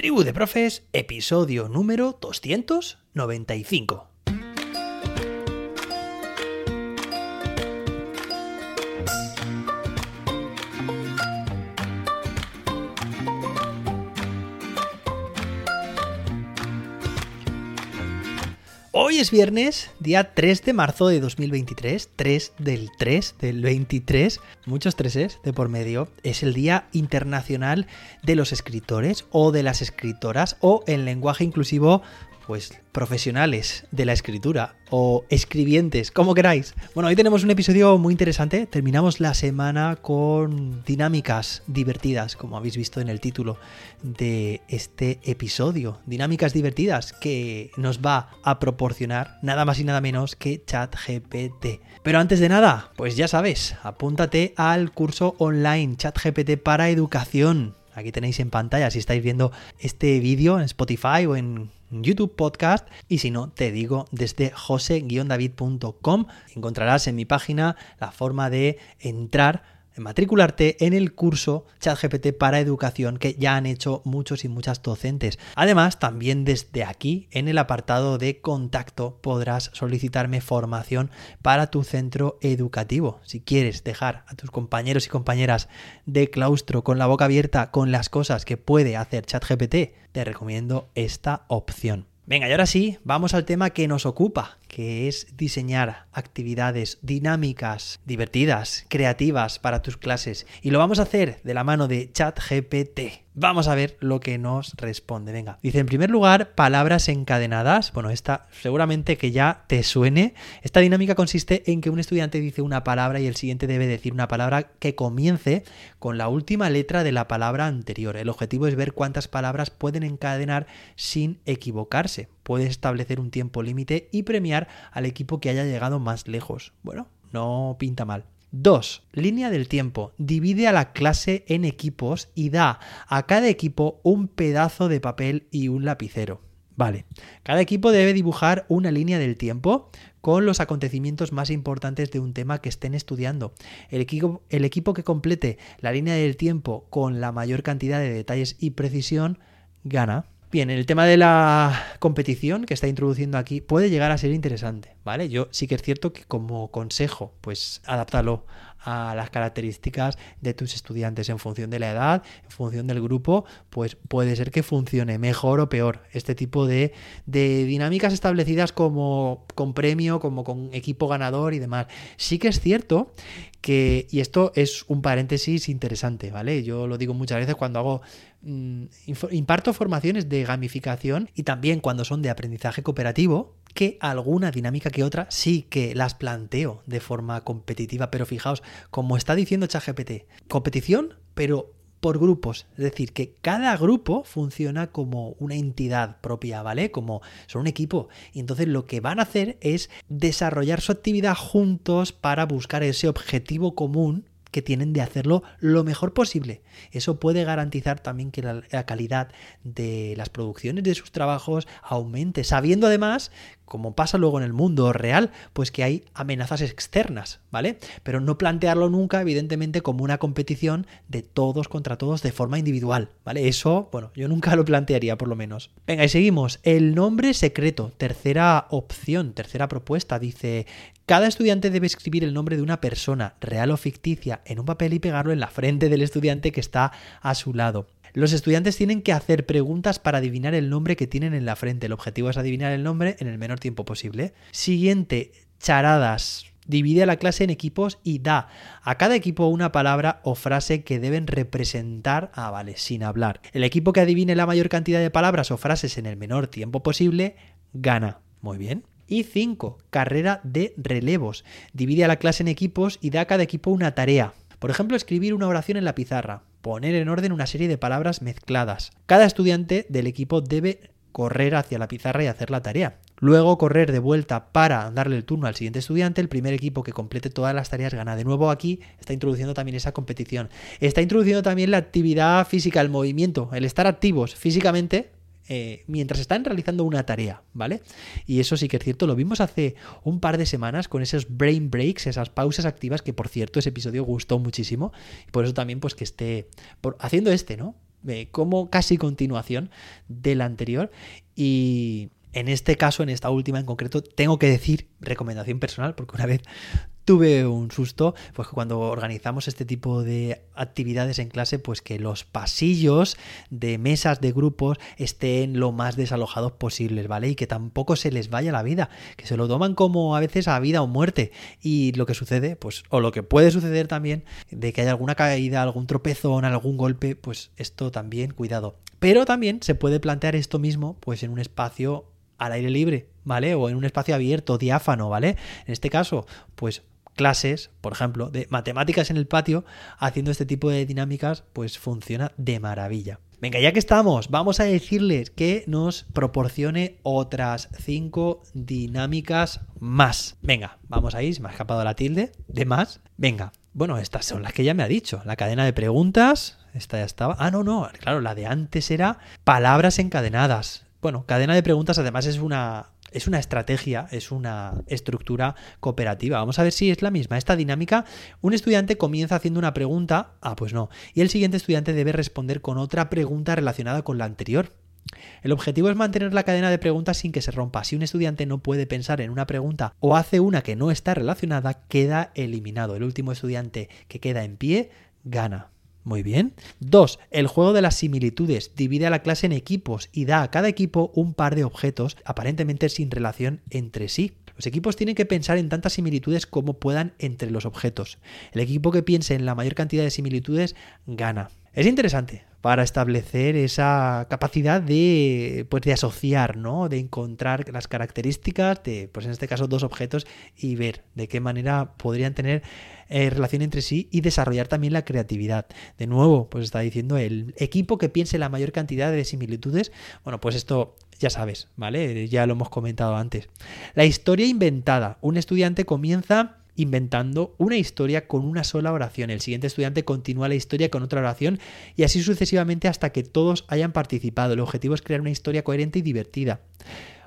Tribu de Profes, episodio número 295. Es viernes, día 3 de marzo de 2023, 3 del 3 del 23, muchos treses de por medio. Es el Día Internacional de los Escritores o de las Escritoras o en lenguaje inclusivo pues profesionales de la escritura o escribientes, como queráis. Bueno, hoy tenemos un episodio muy interesante. Terminamos la semana con dinámicas divertidas, como habéis visto en el título de este episodio. Dinámicas divertidas que nos va a proporcionar nada más y nada menos que ChatGPT. Pero antes de nada, pues ya sabes, apúntate al curso online ChatGPT para educación. Aquí tenéis en pantalla si estáis viendo este vídeo en Spotify o en YouTube Podcast. Y si no, te digo desde jose-david.com encontrarás en mi página la forma de entrar matricularte en el curso ChatGPT para educación que ya han hecho muchos y muchas docentes. Además, también desde aquí, en el apartado de contacto, podrás solicitarme formación para tu centro educativo. Si quieres dejar a tus compañeros y compañeras de claustro con la boca abierta con las cosas que puede hacer ChatGPT, te recomiendo esta opción. Venga, y ahora sí, vamos al tema que nos ocupa, que es diseñar actividades dinámicas, divertidas, creativas para tus clases. Y lo vamos a hacer de la mano de ChatGPT. Vamos a ver lo que nos responde. Venga, dice en primer lugar palabras encadenadas. Bueno, esta seguramente que ya te suene. Esta dinámica consiste en que un estudiante dice una palabra y el siguiente debe decir una palabra que comience con la última letra de la palabra anterior. El objetivo es ver cuántas palabras pueden encadenar sin equivocarse. Puedes establecer un tiempo límite y premiar al equipo que haya llegado más lejos. Bueno, no pinta mal. 2. Línea del tiempo. Divide a la clase en equipos y da a cada equipo un pedazo de papel y un lapicero. Vale, cada equipo debe dibujar una línea del tiempo con los acontecimientos más importantes de un tema que estén estudiando. El equipo, el equipo que complete la línea del tiempo con la mayor cantidad de detalles y precisión gana. Bien, el tema de la competición que está introduciendo aquí puede llegar a ser interesante, ¿vale? Yo sí que es cierto que como consejo, pues adáptalo a las características de tus estudiantes en función de la edad, en función del grupo, pues puede ser que funcione mejor o peor este tipo de, de dinámicas establecidas como con premio, como con equipo ganador y demás. Sí que es cierto que, y esto es un paréntesis interesante, ¿vale? Yo lo digo muchas veces cuando hago Mm, imparto formaciones de gamificación y también cuando son de aprendizaje cooperativo, que alguna dinámica que otra sí que las planteo de forma competitiva, pero fijaos, como está diciendo ChatGPT, competición, pero por grupos, es decir, que cada grupo funciona como una entidad propia, ¿vale? Como son un equipo. Y entonces lo que van a hacer es desarrollar su actividad juntos para buscar ese objetivo común que tienen de hacerlo lo mejor posible. Eso puede garantizar también que la, calidad de las producciones de sus trabajos aumente, sabiendo además como pasa luego en el mundo real, pues que hay amenazas externas, ¿vale? Pero no plantearlo nunca, evidentemente, como una competición de todos contra todos de forma individual, ¿vale? Eso, bueno, yo nunca lo plantearía por lo menos. Venga, y seguimos. El nombre secreto, tercera opción, tercera propuesta, dice, cada estudiante debe escribir el nombre de una persona, real o ficticia, en un papel y pegarlo en la frente del estudiante que está a su lado. Los estudiantes tienen que hacer preguntas para adivinar el nombre que tienen en la frente. El objetivo es adivinar el nombre en el menor tiempo posible. Siguiente, charadas. Divide a la clase en equipos y da a cada equipo una palabra o frase que deben representar, ah, vale, sin hablar. El equipo que adivine la mayor cantidad de palabras o frases en el menor tiempo posible, gana. Muy bien. Y 5. Carrera de relevos. Divide a la clase en equipos y da a cada equipo una tarea. Por ejemplo, escribir una oración en la pizarra, poner en orden una serie de palabras mezcladas. Cada estudiante del equipo debe correr hacia la pizarra y hacer la tarea. Luego correr de vuelta para darle el turno al siguiente estudiante. El primer equipo que complete todas las tareas gana. De nuevo aquí está introduciendo también esa competición. Está introduciendo también la actividad física, el movimiento, el estar activos físicamente eh, mientras están realizando una tarea, ¿vale? Y eso sí que es cierto, lo vimos hace un par de semanas con esos brain breaks, esas pausas activas, que por cierto ese episodio gustó muchísimo, y por eso también pues que esté haciendo este, ¿no? eh, como casi continuación del anterior y en este caso, en esta última en concreto, tengo que decir recomendación personal, porque una vez tuve un susto, pues que cuando organizamos este tipo de actividades en clase, pues que los pasillos de mesas de grupos estén lo más desalojados posibles, ¿vale? Y que tampoco se les vaya la vida, que se lo toman como a veces a vida o muerte. Y lo que sucede, pues, o lo que puede suceder también, de que haya alguna caída, algún tropezón, algún golpe, pues esto también, cuidado. Pero también se puede plantear esto mismo, pues en un espacio al aire libre, ¿vale? O en un espacio abierto, diáfano, ¿vale? En este caso, pues clases, por ejemplo, de matemáticas en el patio, haciendo este tipo de dinámicas, pues funciona de maravilla. Venga, ya que estamos, vamos a decirles que nos proporcione otras cinco dinámicas más. Venga, vamos ahí, se me ha escapado la tilde de más. Venga, bueno, estas son las que ya me ha dicho. La cadena de preguntas, esta ya estaba. Ah, no, no, claro, la de antes era palabras encadenadas. Bueno, cadena de preguntas además es una, es una estrategia, es una estructura cooperativa. Vamos a ver si es la misma. Esta dinámica, un estudiante comienza haciendo una pregunta, ah, pues no, y el siguiente estudiante debe responder con otra pregunta relacionada con la anterior. El objetivo es mantener la cadena de preguntas sin que se rompa. Si un estudiante no puede pensar en una pregunta o hace una que no está relacionada, queda eliminado. El último estudiante que queda en pie gana. Muy bien. 2. El juego de las similitudes divide a la clase en equipos y da a cada equipo un par de objetos aparentemente sin relación entre sí. Los equipos tienen que pensar en tantas similitudes como puedan entre los objetos. El equipo que piense en la mayor cantidad de similitudes gana. Es interesante para establecer esa capacidad de, pues, de asociar, ¿no? De encontrar las características de, pues en este caso, dos objetos y ver de qué manera podrían tener eh, relación entre sí y desarrollar también la creatividad. De nuevo, pues está diciendo el equipo que piense la mayor cantidad de similitudes. Bueno, pues esto ya sabes, ¿vale? Ya lo hemos comentado antes. La historia inventada. Un estudiante comienza inventando una historia con una sola oración. El siguiente estudiante continúa la historia con otra oración y así sucesivamente hasta que todos hayan participado. El objetivo es crear una historia coherente y divertida.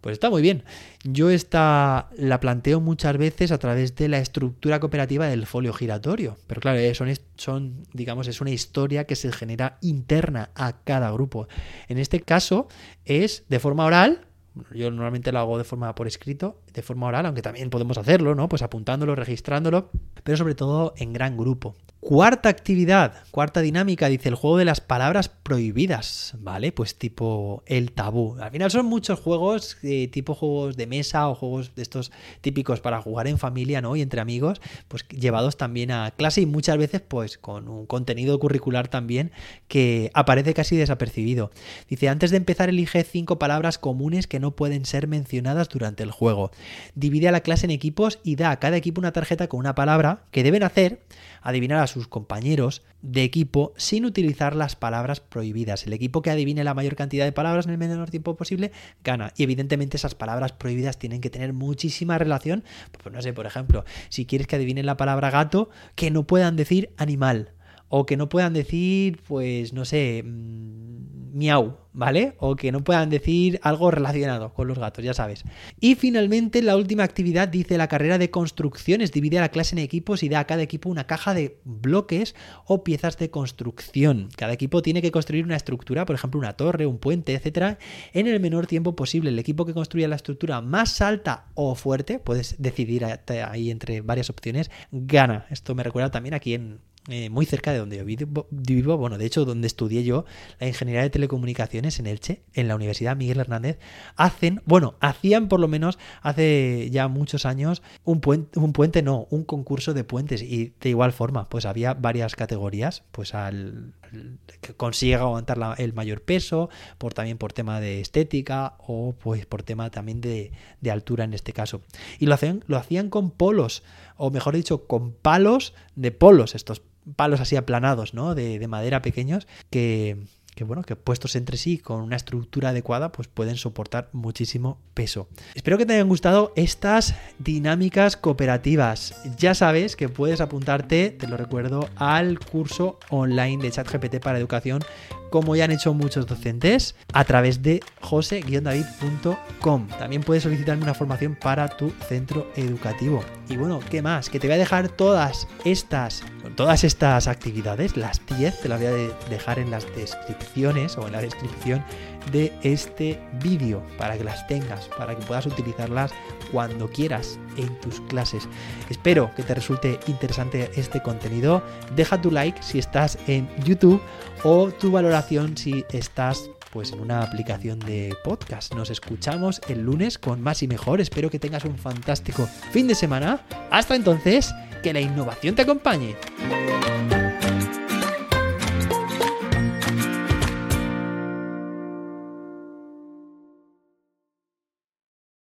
Pues está muy bien. Yo esta la planteo muchas veces a través de la estructura cooperativa del folio giratorio. Pero claro, eh, son, son, digamos, es una historia que se genera interna a cada grupo. En este caso es de forma oral, yo normalmente lo hago de forma por escrito, de forma oral, aunque también podemos hacerlo, ¿no? Pues apuntándolo, registrándolo, pero sobre todo en gran grupo. Cuarta actividad, cuarta dinámica, dice el juego de las palabras prohibidas, ¿vale? Pues tipo el tabú. Al final son muchos juegos, eh, tipo juegos de mesa o juegos de estos típicos para jugar en familia, ¿no? Y entre amigos, pues llevados también a clase y muchas veces pues con un contenido curricular también que aparece casi desapercibido. Dice, antes de empezar elige cinco palabras comunes que no pueden ser mencionadas durante el juego. Divide a la clase en equipos y da a cada equipo una tarjeta con una palabra que deben hacer adivinar a sus compañeros de equipo sin utilizar las palabras prohibidas. El equipo que adivine la mayor cantidad de palabras en el menor tiempo posible gana. Y evidentemente esas palabras prohibidas tienen que tener muchísima relación. Pues no sé, por ejemplo, si quieres que adivinen la palabra gato, que no puedan decir animal o que no puedan decir, pues, no sé, mm, miau, ¿vale? O que no puedan decir algo relacionado con los gatos, ya sabes. Y finalmente, la última actividad dice la carrera de construcciones. Divide a la clase en equipos y da a cada equipo una caja de bloques o piezas de construcción. Cada equipo tiene que construir una estructura, por ejemplo, una torre, un puente, etcétera, en el menor tiempo posible. El equipo que construya la estructura más alta o fuerte, puedes decidir ahí entre varias opciones, gana. Esto me recuerda también aquí en eh, muy cerca de donde yo vivo, bueno, de hecho, donde estudié yo la ingeniería de telecomunicaciones en Elche, en la Universidad Miguel Hernández, hacen, bueno, hacían por lo menos hace ya muchos años un puente, un puente no, un concurso de puentes. Y de igual forma, pues había varias categorías, pues al, que consiga aguantar el mayor peso, por también por tema de estética o pues por tema también de, de altura en este caso. Y lo hacían, lo hacían con polos, o mejor dicho, con palos de polos, estos palos así aplanados, ¿no? De, de madera pequeños que, que bueno, que puestos entre sí con una estructura adecuada, pues pueden soportar muchísimo peso. Espero que te hayan gustado estas dinámicas cooperativas. Ya sabes que puedes apuntarte, te lo recuerdo, al curso online de ChatGPT para educación como ya han hecho muchos docentes, a través de jose-david.com. También puedes solicitarme una formación para tu centro educativo. Y bueno, ¿qué más? Que te voy a dejar todas estas, todas estas actividades, las 10, te las voy a dejar en las descripciones o en la descripción de este vídeo para que las tengas, para que puedas utilizarlas cuando quieras en tus clases. Espero que te resulte interesante este contenido. Deja tu like si estás en YouTube o tu valoración si estás pues en una aplicación de podcast. Nos escuchamos el lunes con más y mejor. Espero que tengas un fantástico fin de semana. Hasta entonces, que la innovación te acompañe.